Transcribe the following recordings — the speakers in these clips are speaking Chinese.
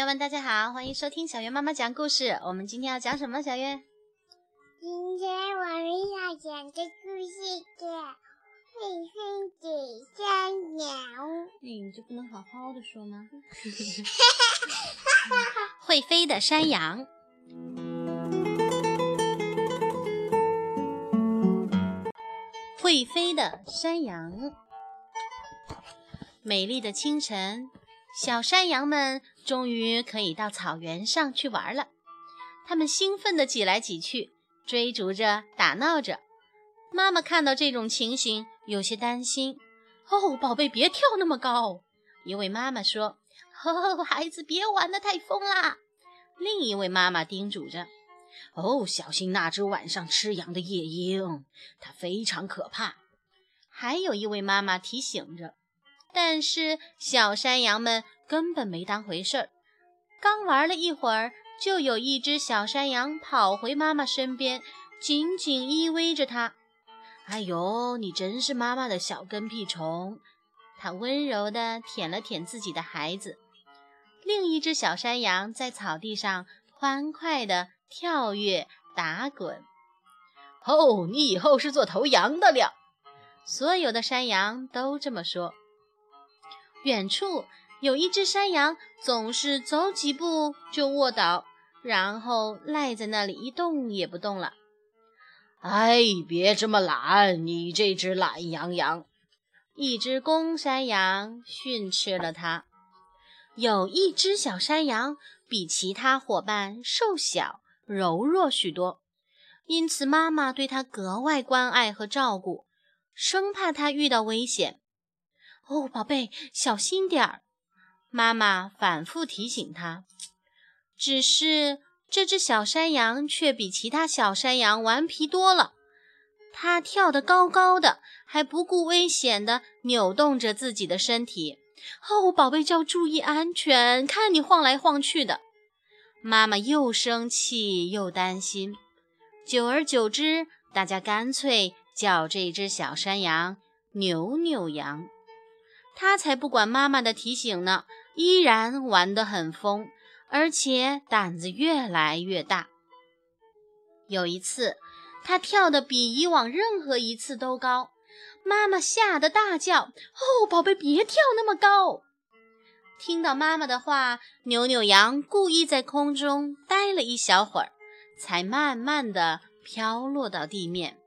友们，大家好，欢迎收听小月妈妈讲故事。我们今天要讲什么？小月，今天我们要讲的故事叫《会飞的山羊》。你就不能好好的说吗？会飞的山羊。会飞的山羊。美丽的清晨，小山羊们终于可以到草原上去玩了。他们兴奋地挤来挤去，追逐着，打闹着。妈妈看到这种情形，有些担心。哦，宝贝，别跳那么高。一位妈妈说：“哦，孩子，别玩得太疯啦。”另一位妈妈叮嘱着：“哦，小心那只晚上吃羊的夜莺，它非常可怕。”还有一位妈妈提醒着。但是小山羊们根本没当回事儿，刚玩了一会儿，就有一只小山羊跑回妈妈身边，紧紧依偎着它。哎呦，你真是妈妈的小跟屁虫！它温柔地舔了舔自己的孩子。另一只小山羊在草地上欢快地跳跃打滚。哦，你以后是做头羊的了！所有的山羊都这么说。远处有一只山羊，总是走几步就卧倒，然后赖在那里一动也不动了。哎，别这么懒，你这只懒羊羊！一只公山羊训斥了它。有一只小山羊比其他伙伴瘦小、柔弱许多，因此妈妈对它格外关爱和照顾，生怕它遇到危险。哦，宝贝，小心点儿！妈妈反复提醒他。只是这只小山羊却比其他小山羊顽皮多了。它跳得高高的，还不顾危险地扭动着自己的身体。哦，宝贝，要注意安全！看你晃来晃去的。妈妈又生气又担心。久而久之，大家干脆叫这只小山羊“扭扭羊”。它才不管妈妈的提醒呢，依然玩得很疯，而且胆子越来越大。有一次，他跳得比以往任何一次都高，妈妈吓得大叫：“哦，宝贝，别跳那么高！”听到妈妈的话，扭扭羊故意在空中待了一小会儿，才慢慢地飘落到地面。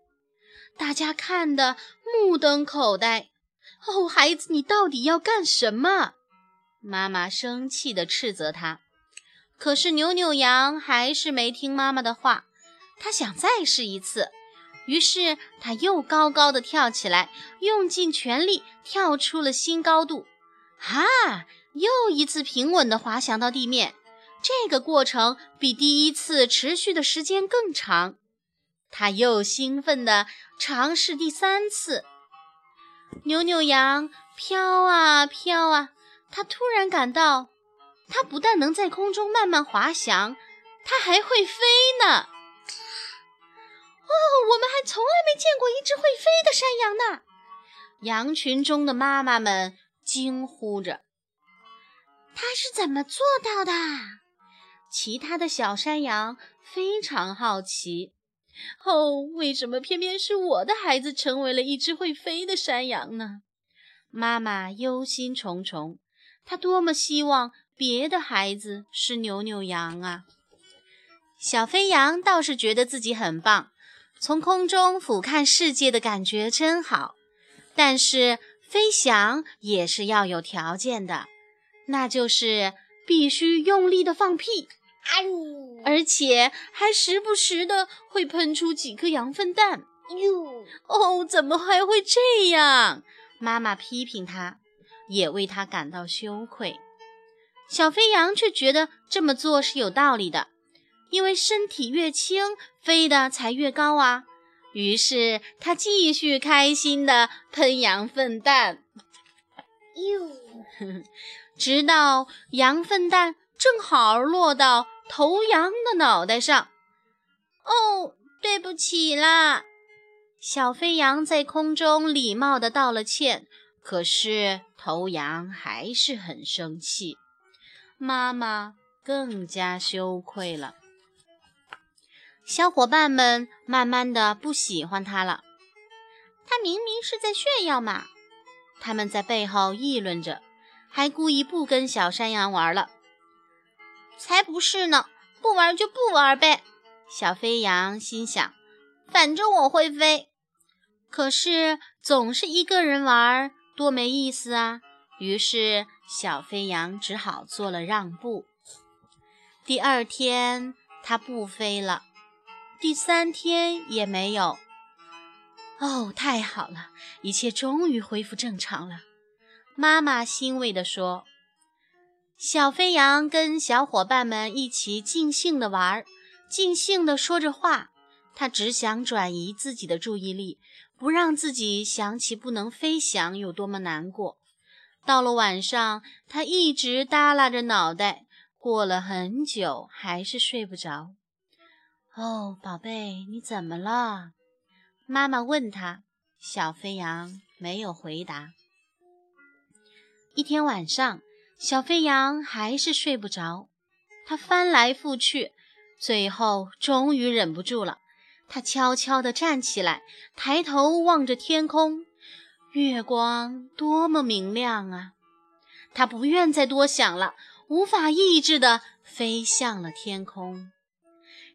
大家看得目瞪口呆。哦，孩子，你到底要干什么？妈妈生气地斥责他。可是扭扭羊还是没听妈妈的话，他想再试一次。于是他又高高的跳起来，用尽全力跳出了新高度。哈！又一次平稳地滑翔到地面。这个过程比第一次持续的时间更长。他又兴奋地尝试第三次。扭扭羊飘啊飘啊，它突然感到，它不但能在空中慢慢滑翔，它还会飞呢！哦，我们还从来没见过一只会飞的山羊呢！羊群中的妈妈们惊呼着：“它是怎么做到的？”其他的小山羊非常好奇。哦，为什么偏偏是我的孩子成为了一只会飞的山羊呢？妈妈忧心忡忡，她多么希望别的孩子是扭扭羊啊！小飞羊倒是觉得自己很棒，从空中俯瞰世界的感觉真好。但是飞翔也是要有条件的，那就是必须用力的放屁。而且还时不时的会喷出几颗羊粪蛋。哟，哦，怎么还会这样？妈妈批评他，也为他感到羞愧。小飞羊却觉得这么做是有道理的，因为身体越轻，飞得才越高啊。于是他继续开心地喷羊粪蛋。哟，直到羊粪蛋正好落到。头羊的脑袋上，哦，对不起啦！小飞羊在空中礼貌地道了歉，可是头羊还是很生气。妈妈更加羞愧了。小伙伴们慢慢的不喜欢他了。他明明是在炫耀嘛！他们在背后议论着，还故意不跟小山羊玩了。才不是呢！不玩就不玩呗。小飞羊心想：反正我会飞。可是总是一个人玩，多没意思啊！于是小飞羊只好做了让步。第二天，它不飞了。第三天也没有。哦，太好了，一切终于恢复正常了。妈妈欣慰地说：“小飞羊跟小伙伴们一起尽兴地玩，尽兴地说着话。他只想转移自己的注意力，不让自己想起不能飞翔有多么难过。到了晚上，他一直耷拉着脑袋，过了很久还是睡不着。”哦，宝贝，你怎么了？妈妈问他。小飞羊没有回答。一天晚上，小飞羊还是睡不着，他翻来覆去，最后终于忍不住了。他悄悄地站起来，抬头望着天空，月光多么明亮啊！他不愿再多想了，无法抑制地飞向了天空。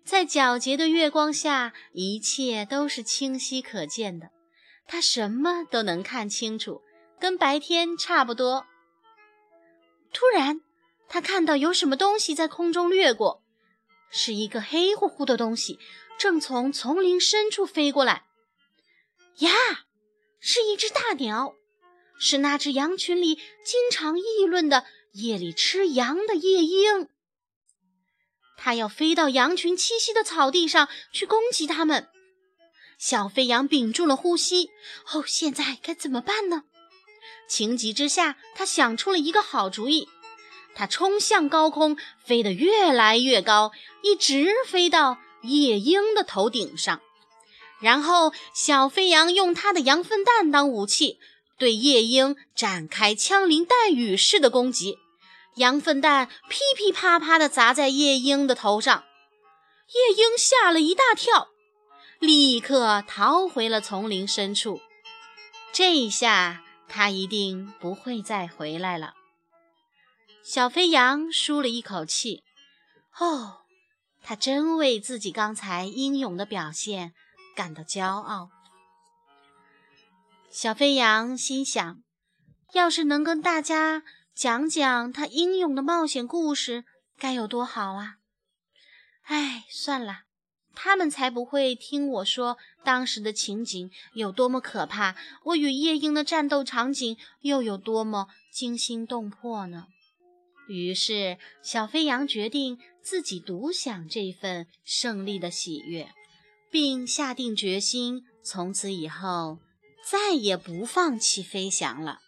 在皎洁的月光下，一切都是清晰可见的，他什么都能看清楚，跟白天差不多。突然，他看到有什么东西在空中掠过，是一个黑乎乎的东西，正从丛林深处飞过来。呀，是一只大鸟，是那只羊群里经常议论的夜里吃羊的夜莺。它要飞到羊群栖息的草地上去攻击它们。小飞羊屏住了呼吸。哦，现在该怎么办呢？情急之下，他想出了一个好主意。他冲向高空，飞得越来越高，一直飞到夜莺的头顶上。然后，小飞羊用它的羊粪蛋当武器，对夜莺展开枪林弹雨式的攻击。羊粪蛋噼噼啪啪地砸在夜莺的头上，夜莺吓了一大跳，立刻逃回了丛林深处。这下，它一定不会再回来了。小飞羊舒了一口气，哦，他真为自己刚才英勇的表现感到骄傲。小飞羊心想，要是能跟大家……讲讲他英勇的冒险故事该有多好啊！哎，算了，他们才不会听我说当时的情景有多么可怕，我与夜莺的战斗场景又有多么惊心动魄呢。于是，小飞羊决定自己独享这份胜利的喜悦，并下定决心，从此以后再也不放弃飞翔了。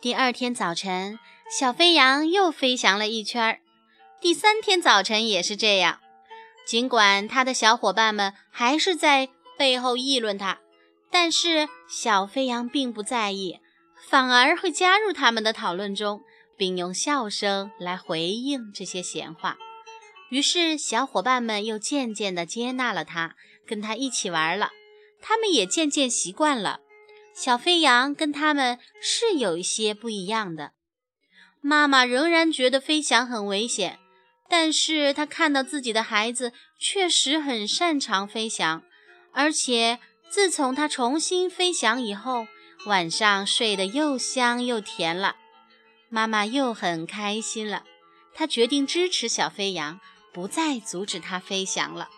第二天早晨，小飞羊又飞翔了一圈儿。第三天早晨也是这样。尽管他的小伙伴们还是在背后议论他，但是小飞羊并不在意，反而会加入他们的讨论中，并用笑声来回应这些闲话。于是，小伙伴们又渐渐地接纳了他，跟他一起玩了。他们也渐渐习惯了。小飞羊跟他们是有一些不一样的。妈妈仍然觉得飞翔很危险，但是她看到自己的孩子确实很擅长飞翔，而且自从它重新飞翔以后，晚上睡得又香又甜了。妈妈又很开心了，她决定支持小飞羊，不再阻止它飞翔了。